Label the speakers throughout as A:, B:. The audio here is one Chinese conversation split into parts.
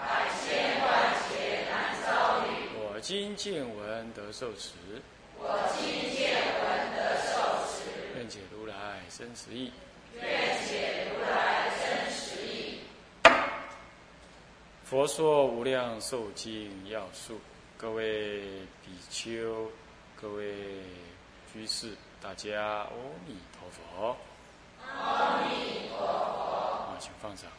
A: 百千万劫难遭遇。
B: 我今见闻得受持。
A: 我今见闻得受持。
B: 愿解如来真实义。
A: 愿解如来真实义。
B: 佛说无量寿经要素，各位比丘、各位居士，大家阿弥陀佛。
A: 阿弥陀佛。
B: 啊，请放掌。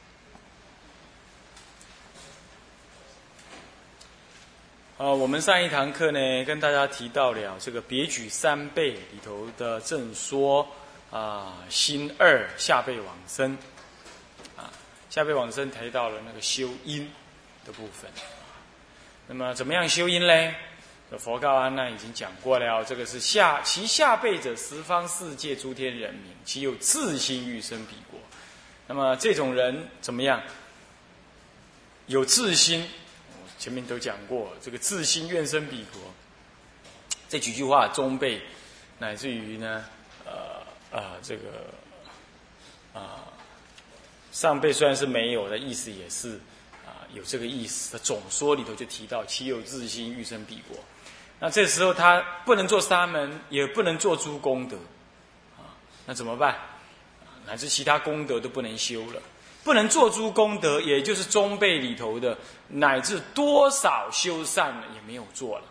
B: 啊，我们上一堂课呢，跟大家提到了这个别举三辈里头的正说啊，心二下辈往生啊，下辈往生提到了那个修因的部分。那么怎么样修因呢？佛告阿难已经讲过了，这个是下其下辈者，十方世界诸天人民，其有自心欲生彼国。那么这种人怎么样？有自心。前面都讲过，这个自心愿生彼国，这几句话中辈，乃至于呢，呃呃，这个啊上辈虽然是没有的意思，也是啊有这个意思。总说里头就提到，其有自心欲生彼国。那这时候他不能做沙门，也不能做诸功德，啊，那怎么办？乃至其他功德都不能修了。不能做诸功德，也就是中辈里头的，乃至多少修善也没有做了。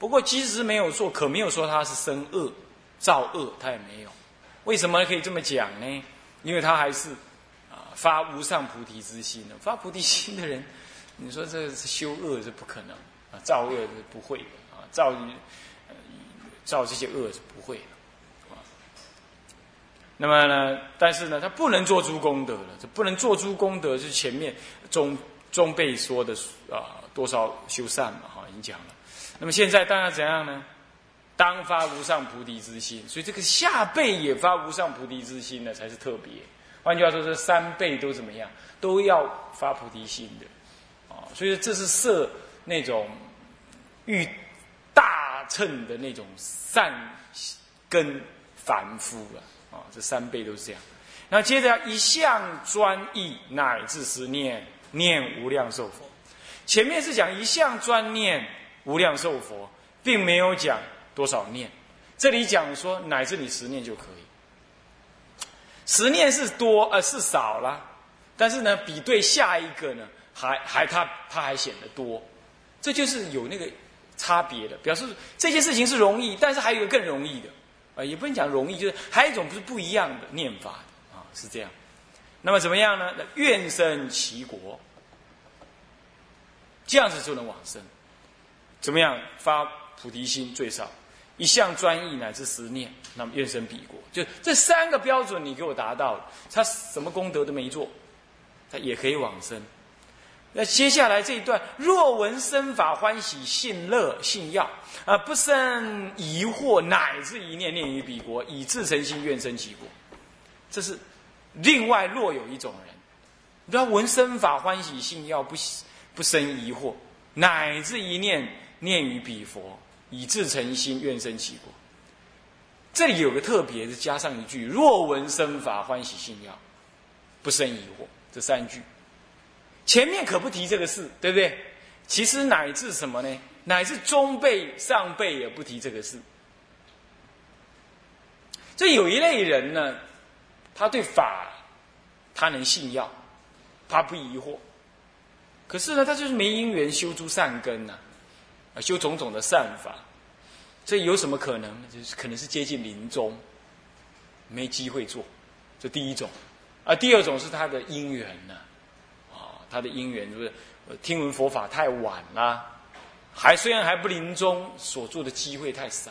B: 不过即使没有做，可没有说他是生恶、造恶，他也没有。为什么可以这么讲呢？因为他还是啊发无上菩提之心的。发菩提心的人，你说这是修恶是不可能啊，造恶是不会的啊，造造这些恶是不会的。那么呢？但是呢，他不能做诸功德了。这不能做诸功德，是前面中中辈说的啊，多少修善嘛，哈，已经讲了。那么现在当然怎样呢？当发无上菩提之心，所以这个下辈也发无上菩提之心呢，才是特别。换句话说，这三辈都怎么样？都要发菩提心的啊。所以这是设那种欲大乘的那种善根凡夫了。啊，这三倍都是这样。那接着一向专意，乃至十念念无量寿佛。前面是讲一向专念无量寿佛，并没有讲多少念。这里讲说乃至你十念就可以。十念是多呃是少了，但是呢，比对下一个呢，还还他他还显得多。这就是有那个差别的，表示这件事情是容易，但是还有一个更容易的。啊，也不能讲容易，就是还有一种不是不一样的念法的啊，是这样。那么怎么样呢？愿生其国，这样子就能往生。怎么样发菩提心最少一向专一乃至十念，那么愿生彼国，就这三个标准你给我达到了，他什么功德都没做，他也可以往生。那接下来这一段，若闻生法欢喜信乐信要啊，不生疑惑，乃至一念念于彼国，以至诚心愿生其国。这是另外若有一种人，你要闻生法欢喜信要，不不生疑惑，乃至一念念于彼佛，以至诚心愿生其国。这里有个特别的，加上一句：若闻生法欢喜信要，不生疑惑。这三句。前面可不提这个事，对不对？其实乃至什么呢？乃至中辈、上辈也不提这个事。这有一类人呢，他对法他能信要，他不疑惑。可是呢，他就是没因缘修诸善根呐，啊，修种种的善法。这有什么可能？就是可能是接近临终，没机会做。这第一种，啊，第二种是他的因缘呢。他的因缘是不是听闻佛法太晚了？还虽然还不临终，所做的机会太少，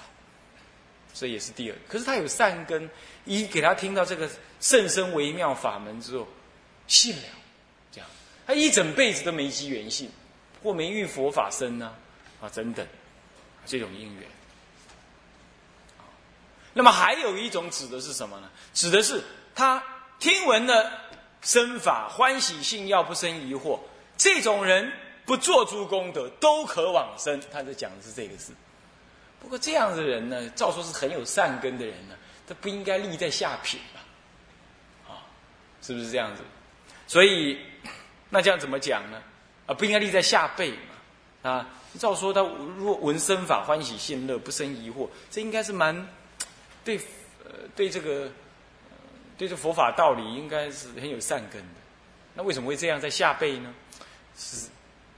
B: 这也是第二。可是他有善根，一给他听到这个甚深微妙法门之后，信了，这样他一整辈子都没机缘信，或没遇佛法身呢，啊等等，这种因缘。那么还有一种指的是什么呢？指的是他听闻了身法，欢喜信要，不生疑惑。这种人不做诸功德，都可往生。他在讲的是这个事。不过这样的人呢，照说是很有善根的人呢，他不应该立在下品吧？啊，是不是这样子？所以那这样怎么讲呢？啊，不应该立在下辈嘛？啊，照说他若闻身法，欢喜信乐，不生疑惑，这应该是蛮对呃对这个对这佛法道理应该是很有善根的。那为什么会这样在下辈呢？是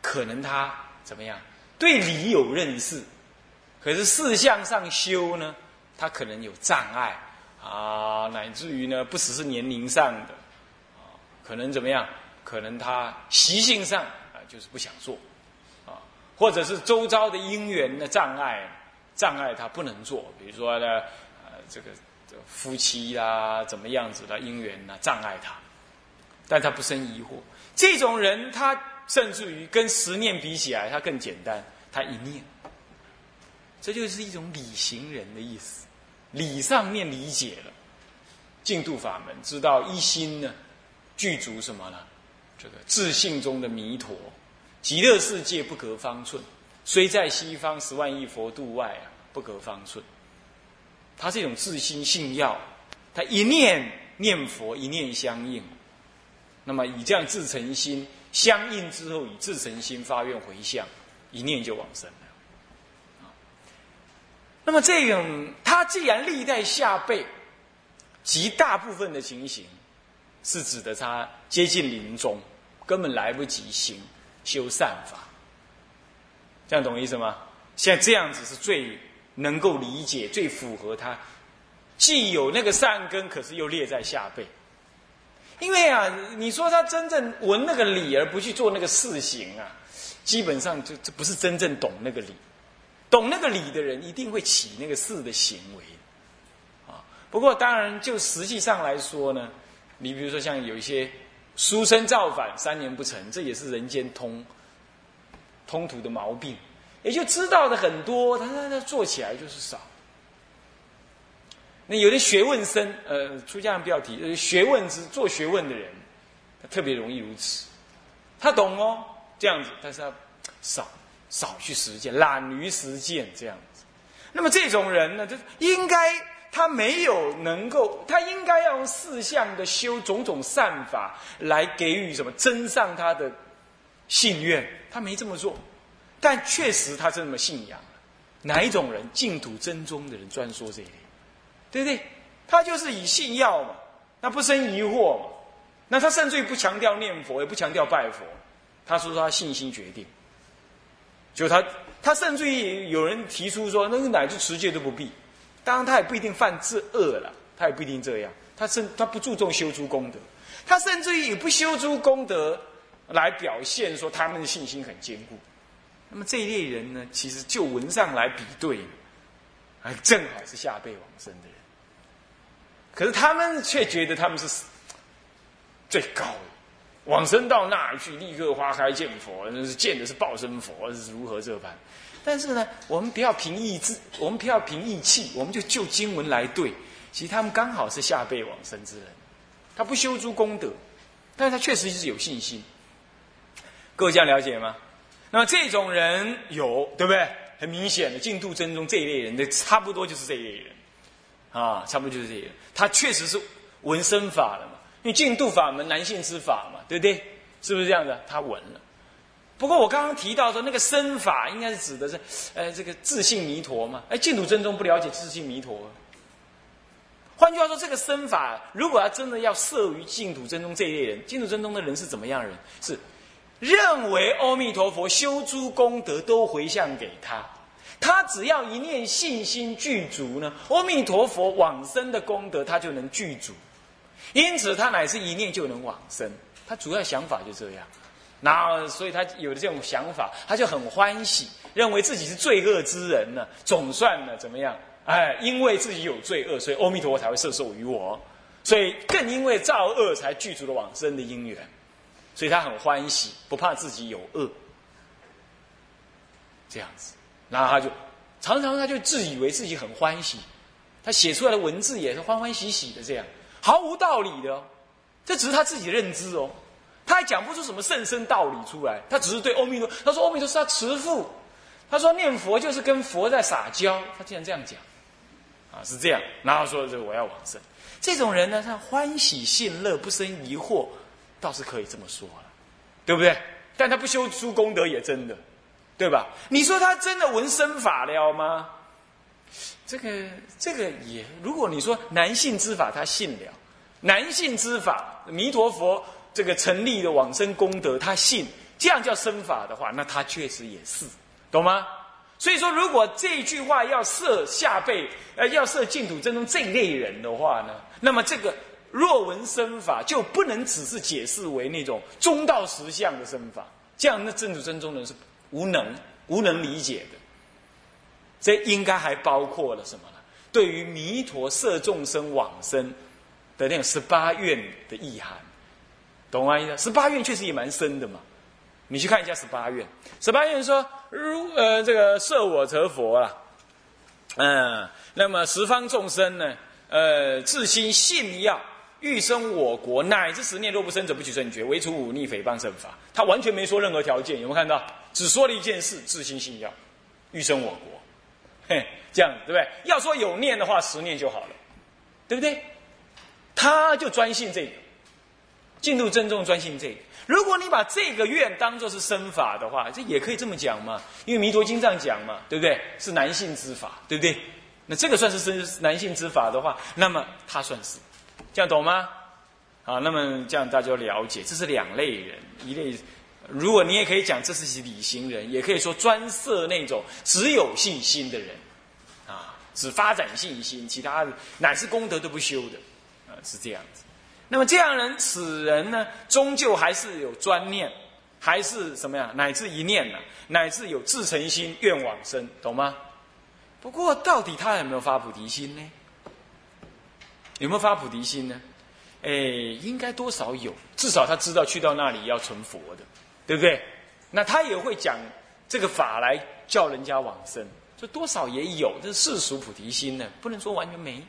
B: 可能他怎么样？对理有认识。可是事相上修呢，他可能有障碍啊，乃至于呢，不只是年龄上的啊，可能怎么样？可能他习性上啊，就是不想做啊，或者是周遭的因缘的障碍，障碍他不能做。比如说呢，呃，这个夫妻啦，怎么样子的因缘呢，障碍他，但他不生疑惑。这种人，他甚至于跟十念比起来，他更简单，他一念。这就是一种理行人的意思，理上面理解了，净土法门，知道一心呢，具足什么呢？这个自信中的弥陀，极乐世界不隔方寸，虽在西方十万亿佛度外啊，不隔方寸。他这种自心信要，他一念念佛，一念相应，那么以这样自诚心相应之后，以自诚心发愿回向，一念就往生了。那么这种，他既然历代下辈，极大部分的情形，是指的他接近临终，根本来不及行修善法，这样懂意思吗？像这样子是最能够理解、最符合他，既有那个善根，可是又列在下辈。因为啊，你说他真正闻那个理而不去做那个事行啊，基本上就这不是真正懂那个理。懂那个理的人，一定会起那个事的行为，啊。不过当然，就实际上来说呢，你比如说像有一些书生造反三年不成，这也是人间通通途的毛病。也就知道的很多，他他他做起来就是少。那有的学问深，呃，出家人不要提，呃，学问之做学问的人，他特别容易如此。他懂哦，这样子，但是他少。少去实践，懒于实践这样子。那么这种人呢，就应该他没有能够，他应该要用四项的修种种善法来给予什么增上他的信愿。他没这么做，但确实他这么信仰。哪一种人净土真宗的人专说这一点，对不对？他就是以信要嘛，那不生疑惑嘛。那他甚至于不强调念佛，也不强调拜佛，他说他信心决定。就他，他甚至于有人提出说，那个乃至持戒都不必。当然，他也不一定犯这恶了，他也不一定这样。他甚他不注重修诸功德，他甚至于也不修诸功德来表现说他们的信心很坚固。那么这一类人呢，其实就文上来比对，啊正好是下辈往生的人。可是他们却觉得他们是最高的。往生到那儿去，立刻花开见佛，那是见的是报身佛，是如何这般？但是呢，我们不要凭意志，我们不要凭意气，我们就就经文来对。其实他们刚好是下辈往生之人，他不修诸功德，但是他确实是有信心。各位这样了解吗？那么这种人有对不对？很明显的，净土真宗这一类人的差不多就是这一类人啊，差不多就是这人。他确实是闻身法了嘛。因为净度法门，男性之法嘛，对不对？是不是这样的？他闻了。不过我刚刚提到说，那个身法应该是指的是，呃，这个自信弥陀嘛。哎，净土真宗不了解自信弥陀。换句话说，这个身法如果要真的要摄于净土真宗这一类人，净土真宗的人是怎么样人？是认为阿弥陀佛修诸功德都回向给他，他只要一念信心具足呢，阿弥陀佛往生的功德他就能具足。因此，他乃是一念就能往生。他主要想法就这样，然后所以他有的这种想法，他就很欢喜，认为自己是罪恶之人呢。总算呢，怎么样？哎，因为自己有罪恶，所以阿弥陀佛才会摄受于我。所以更因为造恶才具足了往生的因缘，所以他很欢喜，不怕自己有恶。这样子，然后他就常常他就自以为自己很欢喜，他写出来的文字也是欢欢喜喜的这样，毫无道理的，哦。这只是他自己认知哦，他还讲不出什么甚深道理出来，他只是对阿弥陀，他说阿弥陀是他慈父，他说念佛就是跟佛在撒娇，他竟然这样讲，啊是这样，然后说这我要往生，这种人呢，他欢喜信乐不生疑惑，倒是可以这么说了，对不对？但他不修诸功德也真的，对吧？你说他真的闻身法了吗？这个这个也，如果你说男性之法他信了，男性之法弥陀佛这个成立的往生功德他信，这样叫身法的话，那他确实也是，懂吗？所以说，如果这句话要设下辈，呃，要设净土真宗这一类人的话呢，那么这个。若闻身法，就不能只是解释为那种中道实相的身法，这样那正主真宗人是无能无能理解的。这应该还包括了什么呢？对于弥陀摄众生往生的那种十八愿的意涵，懂吗？意思？十八愿确实也蛮深的嘛。你去看一下十八愿，十八愿说如呃这个摄我成佛了，嗯，那么十方众生呢，呃自心信要。欲生我国，乃至十念若不生者，不取正觉，唯除忤逆诽谤圣法。他完全没说任何条件，有没有看到？只说了一件事：自心信要，欲生我国。嘿，这样对不对？要说有念的话，十念就好了，对不对？他就专信这个，进度正重专信这个。如果你把这个愿当做是生法的话，这也可以这么讲嘛？因为弥陀经这样讲嘛，对不对？是男性之法，对不对？那这个算是是男性之法的话，那么他算是。这样懂吗？好，那么这样大家了解，这是两类人，一类，如果你也可以讲这是理行人，也可以说专设那种只有信心的人，啊，只发展信心，其他的乃至功德都不修的，啊，是这样子。那么这样人，此人呢，终究还是有专念，还是什么呀？乃至一念呢？乃至有自诚心愿往生，懂吗？不过到底他有没有发菩提心呢？有没有发菩提心呢？哎，应该多少有，至少他知道去到那里要成佛的，对不对？那他也会讲这个法来叫人家往生，这多少也有，这是世俗菩提心呢，不能说完全没，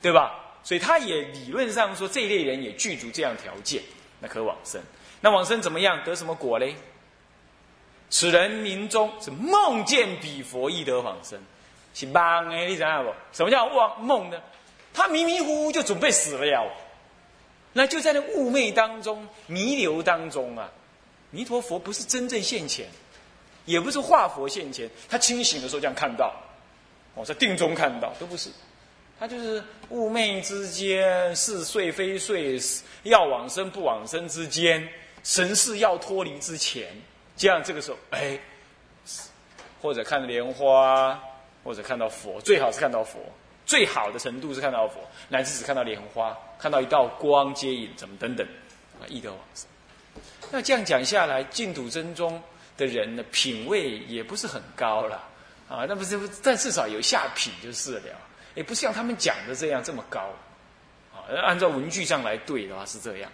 B: 对吧？所以他也理论上说这一类人也具足这样条件，那可往生。那往生怎么样？得什么果嘞？此人临终是梦见彼佛亦得往生，是梦哎，你知道不？什么叫妄梦呢？他迷迷糊糊就准备死了呀，那就在那雾昧当中、弥留当中啊。弥陀佛不是真正现前，也不是化佛现前，他清醒的时候这样看到，哦，在定中看到都不是，他就是雾昧之间，是睡非睡，要往生不往生之间，神识要脱离之前，这样这个时候，哎，或者看莲花，或者看到佛，最好是看到佛。最好的程度是看到佛，乃至只看到莲花，看到一道光接引，怎么等等，啊，易得往生。那这样讲下来，净土真宗的人呢，品位也不是很高了，啊，那不是，但至少有下品就是了，也不是像他们讲的这样这么高，啊，按照文句上来对的话是这样。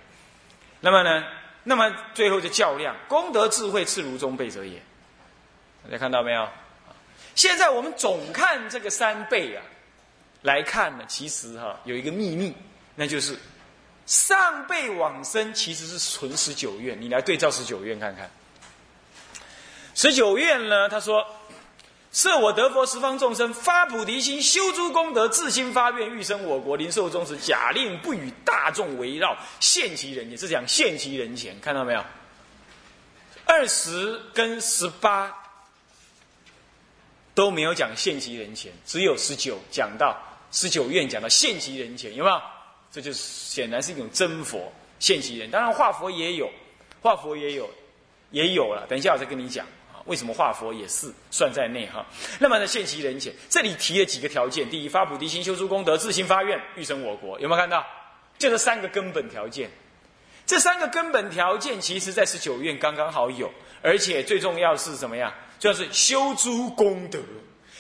B: 那么呢，那么最后就较量，功德智慧次如中辈者也。大家看到没有？现在我们总看这个三倍啊。来看呢，其实哈有一个秘密，那就是上辈往生其实是存十九愿。你来对照十九愿看看。十九愿呢，他说：设我得佛十方众生发菩提心，修诸功德，自心发愿，欲生我国，临寿终时，假令不与大众围绕，现其人前。是讲现其人前，看到没有？二十跟十八都没有讲现其人前，只有十九讲到。十九愿讲到现其人前，有没有？这就是显然是一种真佛现其人。当然化佛也有，化佛也有，也有了。等一下我再跟你讲啊，为什么化佛也是算在内哈？那么呢，现其人前，这里提了几个条件：第一，发菩提心，修诸功德，自心发愿，欲生我国。有没有看到？这是三个根本条件。这三个根本条件，其实在十九愿刚刚好有，而且最重要是什么呀？就是修诸功德。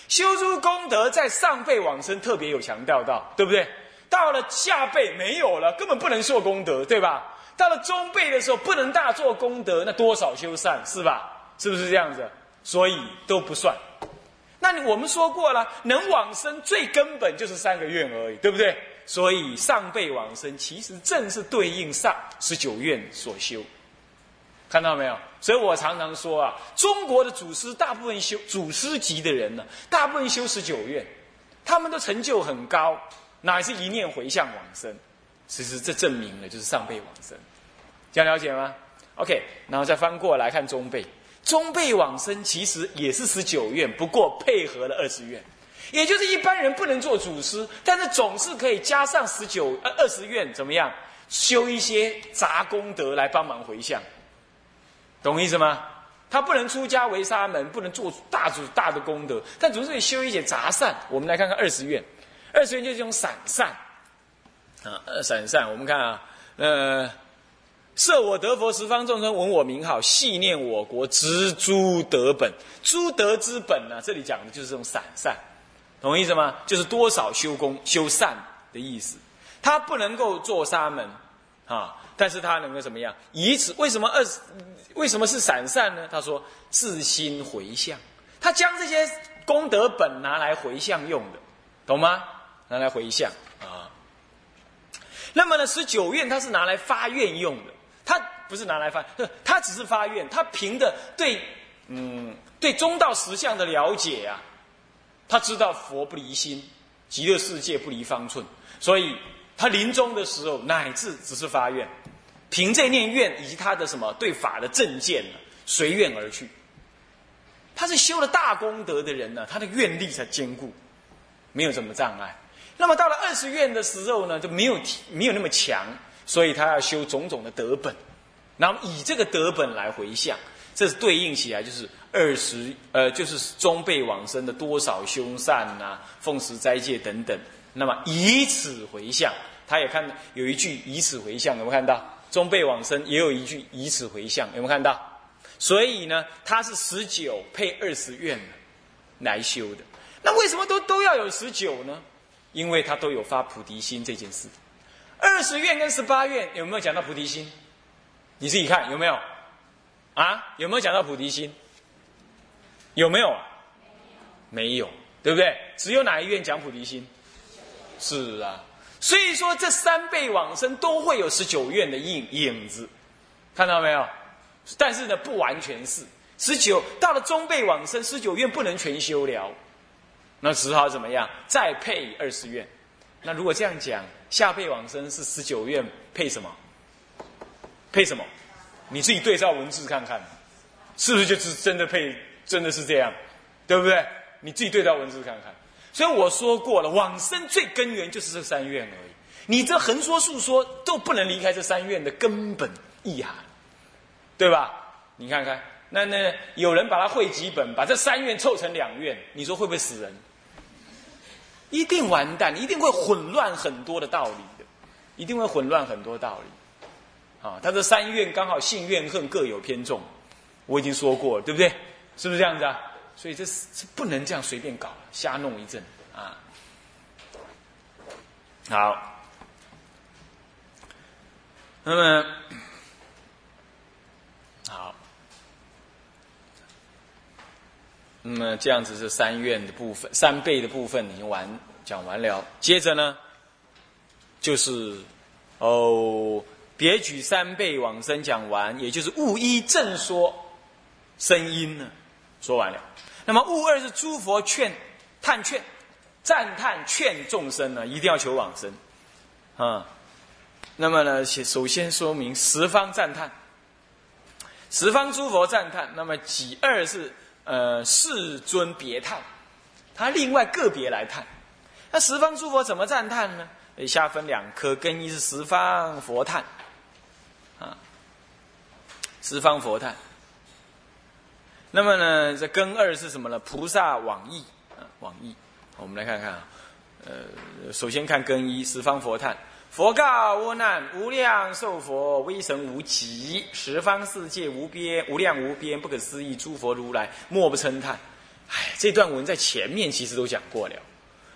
B: 修诸功德，在上辈往生特别有强调到，对不对？到了下辈没有了，根本不能做功德，对吧？到了中辈的时候，不能大做功德，那多少修善，是吧？是不是这样子？所以都不算。那我们说过了，能往生最根本就是三个愿而已，对不对？所以上辈往生其实正是对应上十九愿所修，看到没有？所以我常常说啊，中国的祖师大部分修祖师级的人呢，大部分修十九愿，他们都成就很高，乃是一念回向往生？其实这证明了就是上辈往生，这样了解吗？OK，然后再翻过来看中辈，中辈往生其实也是十九愿，不过配合了二十愿。也就是一般人不能做祖师，但是总是可以加上十九呃二十愿，怎么样修一些杂功德来帮忙回向，懂意思吗？他不能出家为沙门，不能做大主大的功德，但总是可以修一些杂善。我们来看看二十愿，二十愿就是这种散善啊，散善。我们看啊，呃，设我得佛十方众生闻我名号，系念我国知诸德本，诸德之本呢，这里讲的就是这种散善。懂意思吗？就是多少修功修善的意思。他不能够做沙门啊，但是他能够怎么样？以此为什么二为什么是散善呢？他说自心回向，他将这些功德本拿来回向用的，懂吗？拿来回向啊。那么呢，十九愿他是拿来发愿用的，他不是拿来发，他只是发愿，他凭着对嗯对中道实相的了解啊。他知道佛不离心，极乐世界不离方寸，所以他临终的时候乃至只是发愿，凭这念愿以及他的什么对法的正见呢，随愿而去。他是修了大功德的人呢，他的愿力才坚固，没有什么障碍。那么到了二十愿的时候呢，就没有没有那么强，所以他要修种种的德本，然后以这个德本来回向，这是对应起来就是。二十，呃，就是中辈往生的多少凶善呐，奉持斋戒等等。那么以此回向，他也看有一句以此回向，有没有看到？中辈往生也有一句以此回向，有没有看到？所以呢，他是十九配二十愿来修的。那为什么都都要有十九呢？因为他都有发菩提心这件事。二十愿跟十八愿有没有讲到菩提心？你自己看有没有？啊，有没有讲到菩提心？有没有？没有，对不对？只有哪一愿讲菩提心？是啊，所以说这三辈往生都会有十九愿的影影子，看到没有？但是呢，不完全是十九。到了中辈往生，十九愿不能全修了，那只好怎么样？再配二十愿。那如果这样讲，下辈往生是十九愿配什么？配什么？你自己对照文字看看，是不是就是真的配？真的是这样，对不对？你自己对照文字看看。所以我说过了，往生最根源就是这三愿而已。你这横说竖说都不能离开这三愿的根本意涵，对吧？你看看，那那有人把它汇几本，把这三愿凑成两愿，你说会不会死人？一定完蛋，一定会混乱很多的道理的，一定会混乱很多道理。啊，他这三愿刚好性怨恨各有偏重，我已经说过了，对不对？是不是这样子啊？所以这是是不能这样随便搞，瞎弄一阵啊。好，那么好，那么这样子是三院的部分，三倍的部分已经完讲完了。接着呢，就是哦，别举三倍往生讲完，也就是勿依正说声音呢。说完了，那么物二是诸佛劝、叹劝、赞叹劝众生呢，一定要求往生，啊，那么呢，首先说明十方赞叹，十方诸佛赞叹，那么己二是呃世尊别叹，他另外个别来叹，那十方诸佛怎么赞叹呢？以下分两科，根一是十方佛叹，啊，十方佛叹。那么呢，这根二是什么呢？菩萨往易啊，往易。我们来看看啊，呃，首先看根一，十方佛叹。佛告阿难：无量寿佛，威神无极，十方世界无边，无量无边，不可思议。诸佛如来，莫不称叹。哎，这段文在前面其实都讲过了。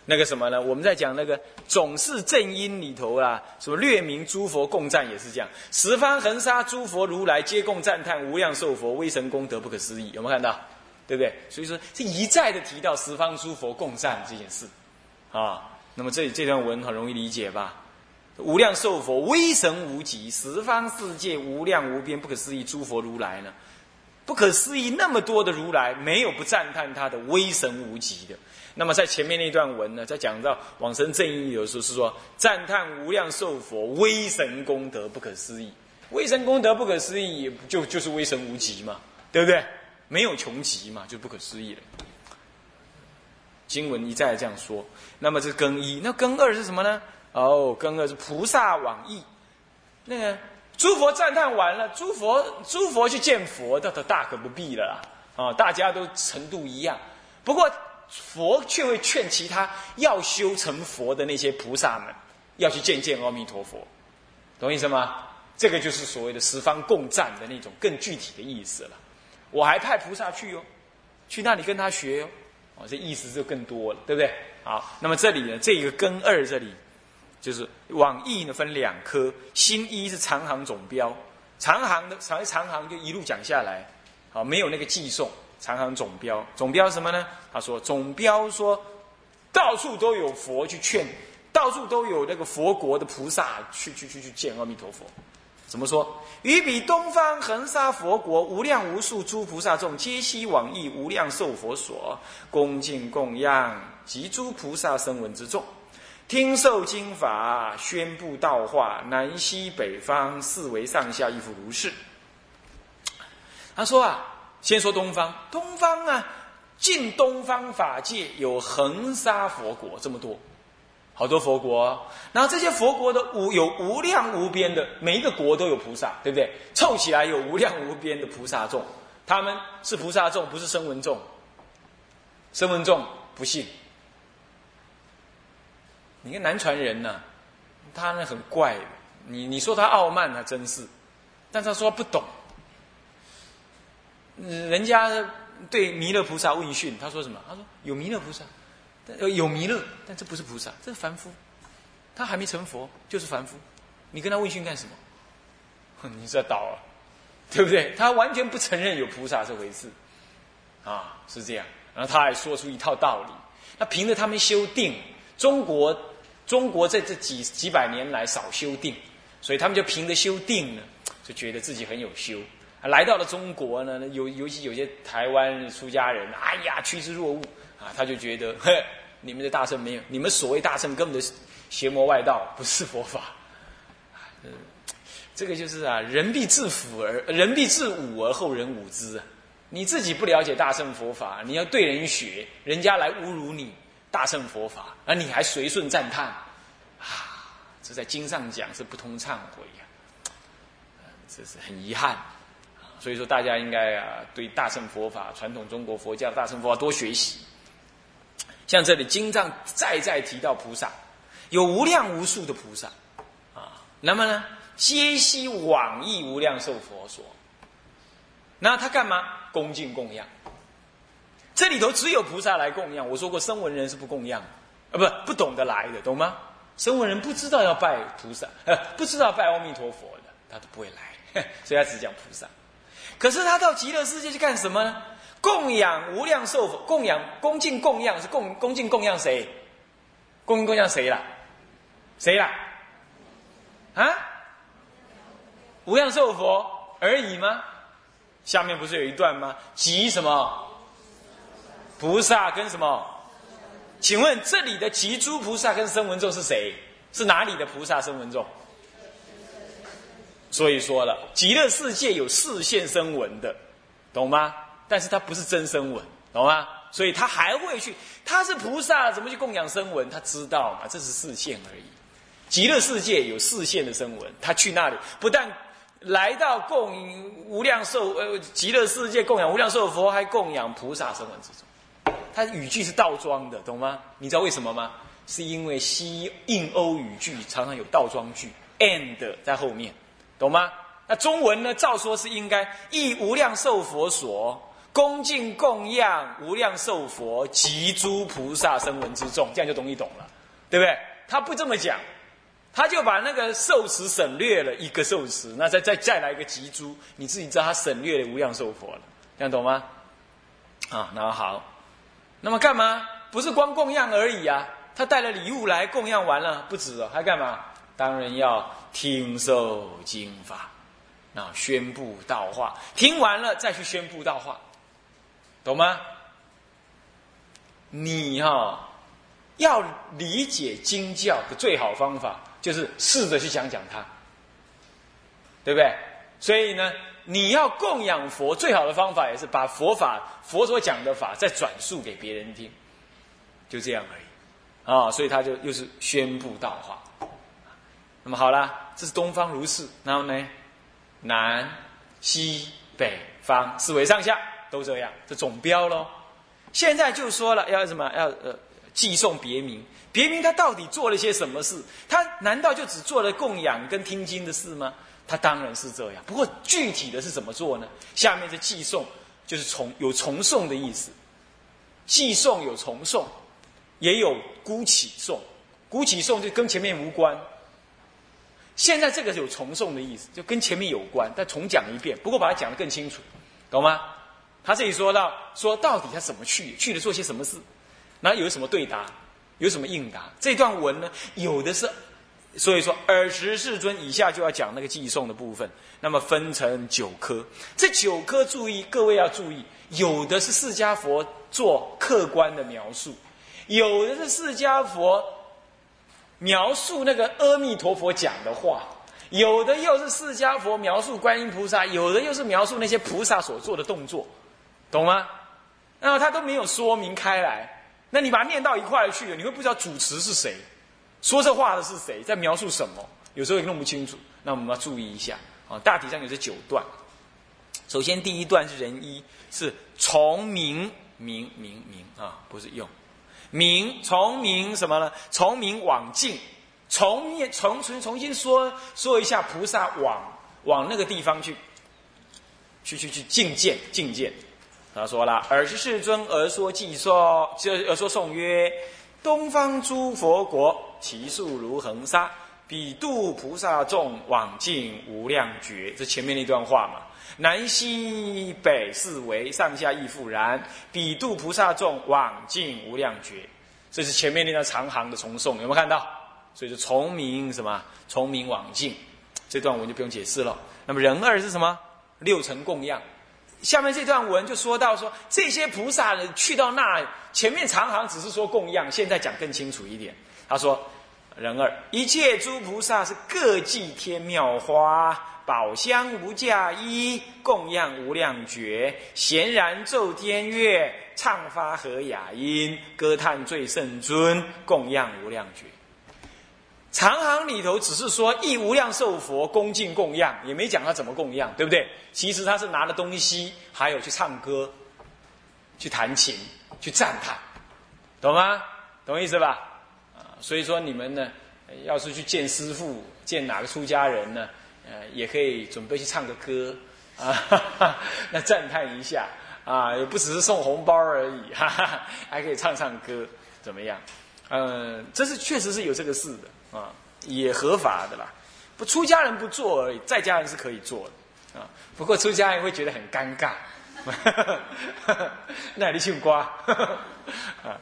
B: 那个什么呢？我们在讲那个总是正音里头啦，什么略名诸佛共赞也是这样，十方恒沙诸佛如来皆共赞叹无量寿佛威神功德不可思议，有没有看到？对不对？所以说是一再的提到十方诸佛共赞这件事，啊，那么这这段文很容易理解吧？无量寿佛威神无极，十方世界无量无边不可思议诸佛如来呢？不可思议那么多的如来，没有不赞叹他的威神无极的。那么在前面那段文呢，在讲到往生正义的时候是说赞叹无量寿佛威神功德不可思议，威神功德不可思议，就就是威神无极嘛，对不对？没有穷极嘛，就不可思议了。经文一再这样说。那么这是更一，那更二是什么呢？哦，更二是菩萨往诣。那个诸佛赞叹完了，诸佛诸佛去见佛，那都大可不必了啦。啊，大家都程度一样。不过佛却会劝其他要修成佛的那些菩萨们，要去见见阿弥陀佛，懂意思吗？这个就是所谓的十方共赞的那种更具体的意思了。我还派菩萨去哦，去那里跟他学哦，哦，这意思就更多了，对不对？好，那么这里呢，这个根二这里就是往义呢分两科，新一是长行总标，长行的长长行就一路讲下来，好，没有那个寄送。常行总标，总标什么呢？他说总标说，到处都有佛去劝，到处都有那个佛国的菩萨去去去去见阿弥陀佛。怎么说？于彼东方恒沙佛国无量无数诸菩萨众，皆悉往诣无量寿佛所，恭敬供养及诸菩萨声闻之众，听受经法，宣布道化，南西北方四维上下亦复如是。他说啊。先说东方，东方啊，进东方法界有恒沙佛国这么多，好多佛国。然后这些佛国的无有无量无边的，每一个国都有菩萨，对不对？凑起来有无量无边的菩萨众，他们是菩萨众，不是声闻众。声闻众不信。你看南传人呢，他呢很怪，你你说他傲慢，他真是，但他说不懂。人家对弥勒菩萨问讯，他说什么？他说有弥勒菩萨，有弥勒，但这不是菩萨，这是凡夫，他还没成佛，就是凡夫。你跟他问讯干什么？你这倒了，对不对？他完全不承认有菩萨这回事，啊，是这样。然后他还说出一套道理，那凭着他们修定，中国中国在这几几百年来少修定，所以他们就凭着修定呢，就觉得自己很有修。来到了中国呢，有尤其有些台湾出家人，哎呀趋之若鹜啊，他就觉得，嘿，你们的大圣没有，你们所谓大圣根本是邪魔外道，不是佛法。这个就是啊，人必自腐而人必自侮而后人侮之啊。你自己不了解大圣佛法，你要对人学，人家来侮辱你大圣佛法，而你还随顺赞叹，啊，这在经上讲是不通忏悔呀，这是很遗憾。所以说，大家应该啊，对大乘佛法、传统中国佛教大乘佛法多学习。像这里经藏再再提到菩萨，有无量无数的菩萨啊。那么呢，皆悉往诣无量寿佛所。那他干嘛？恭敬供养。这里头只有菩萨来供养。我说过，声闻人是不供养，啊，不不懂得来的，懂吗？声闻人不知道要拜菩萨，呃，不知道拜阿弥陀佛的，他都不会来，所以他只讲菩萨。可是他到极乐世界去干什么呢？供养无量寿佛，供养恭敬供养是供恭敬供养谁？恭敬供养谁啦？谁啦？啊？无量寿佛而已吗？下面不是有一段吗？集什么？菩萨跟什么？请问这里的集诸菩萨跟声闻众是谁？是哪里的菩萨声闻众？所以说了，极乐世界有四现声闻的，懂吗？但是他不是真声闻，懂吗？所以他还会去，他是菩萨，怎么去供养声闻？他知道嘛？这是四现而已。极乐世界有四现的声闻，他去那里不但来到供无量寿呃极乐世界供养无量寿佛，还供养菩萨声闻之中。他语句是倒装的，懂吗？你知道为什么吗？是因为西印欧语句常常有倒装句，and 在后面。懂吗？那中文呢？照说是应该忆无量寿佛所，恭敬供养无量寿佛及诸菩萨声闻之众，这样就容易懂了，对不对？他不这么讲，他就把那个寿词省略了一个寿词，那再再再来一个集诸，你自己知道他省略了无量寿佛了，这样懂吗？啊，那好，那么干嘛？不是光供养而已啊，他带了礼物来供养完了不止哦，还干嘛？当然要听受经法，啊，宣布道化，听完了再去宣布道化，懂吗？你哈要理解经教的最好方法，就是试着去讲讲它，对不对？所以呢，你要供养佛最好的方法，也是把佛法佛所讲的法再转述给别人听，就这样而已啊。所以他就又是宣布道化。那么好了，这是东方如是，然后呢，南、西、北方四维上下都这样，这总标喽。现在就说了要什么？要呃，寄送别名。别名他到底做了些什么事？他难道就只做了供养跟听经的事吗？他当然是这样。不过具体的是怎么做呢？下面这寄送，就是重有重送的意思。寄送有重送，也有孤起送。孤起送就跟前面无关。现在这个有重诵的意思，就跟前面有关，再重讲一遍。不过把它讲得更清楚，懂吗？他这里说到，说到底他怎么去，去了做些什么事，那有什么对答，有什么应答？这段文呢，有的是，所以说尔时世尊以下就要讲那个寄送的部分，那么分成九科。这九科注意，各位要注意，有的是释迦佛做客观的描述，有的是释迦佛。描述那个阿弥陀佛讲的话，有的又是释迦佛描述观音菩萨，有的又是描述那些菩萨所做的动作，懂吗？那他都没有说明开来，那你把它念到一块去了，你会不知道主持是谁，说这话的是谁，在描述什么，有时候也弄不清楚。那我们要注意一下啊，大体上有这九段。首先第一段是人一，是从明明明明啊，不是用。明从明什么呢？从明往净，重重重重新说说一下菩萨往往那个地方去，去去去觐见觐见。他说了：“尔时世尊而说偈说，就而说颂曰：东方诸佛国，其数如恒沙，彼度菩萨众往尽无量觉。”这前面那段话嘛。南西北四维上下亦复然，彼度菩萨众往尽无量觉。这是前面那段长行的重诵，有没有看到？所以就从明什么？从明往尽，这段文就不用解释了。那么人二是什么？六层供养。下面这段文就说到说这些菩萨，去到那前面长行只是说供养，现在讲更清楚一点。他说人二一切诸菩萨是各祭天妙花。宝香无价衣，供养无量觉，闲然奏天乐，唱发和雅音，歌叹最圣尊，供养无量觉。长行里头只是说一无量寿佛恭敬供养，也没讲他怎么供养，对不对？其实他是拿了东西，还有去唱歌，去弹琴，去赞叹，懂吗？懂意思吧？啊，所以说你们呢，要是去见师父，见哪个出家人呢？呃，也可以准备去唱个歌啊，那赞叹一下啊，也不只是送红包而已，哈哈，还可以唱唱歌，怎么样？嗯，这是确实是有这个事的啊，也合法的啦。不，出家人不做而已，在家人是可以做的啊。不过出家人会觉得很尴尬，那你姓瓜啊？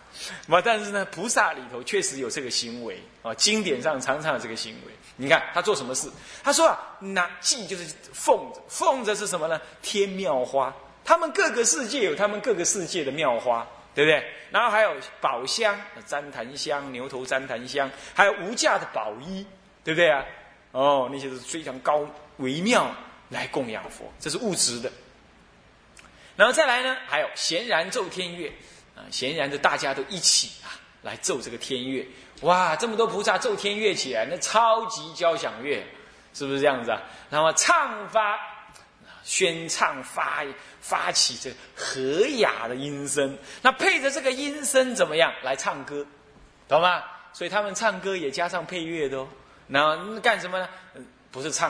B: 那但是呢，菩萨里头确实有这个行为啊，经典上常常有这个行为。你看他做什么事？他说啊，那祭就是奉着，奉着是什么呢？天妙花，他们各个世界有他们各个世界的妙花，对不对？然后还有宝香、旃檀香、牛头旃檀香，还有无价的宝衣，对不对啊？哦，那些都是非常高微妙来供养佛，这是物质的。然后再来呢，还有闲然奏天乐，啊，闲然的大家都一起啊来奏这个天乐。哇，这么多菩萨奏天乐起来，那超级交响乐，是不是这样子啊？那么唱发，宣唱发发起这和雅的音声，那配着这个音声怎么样来唱歌，懂吗？所以他们唱歌也加上配乐的哦。然后干什么呢？不是唱。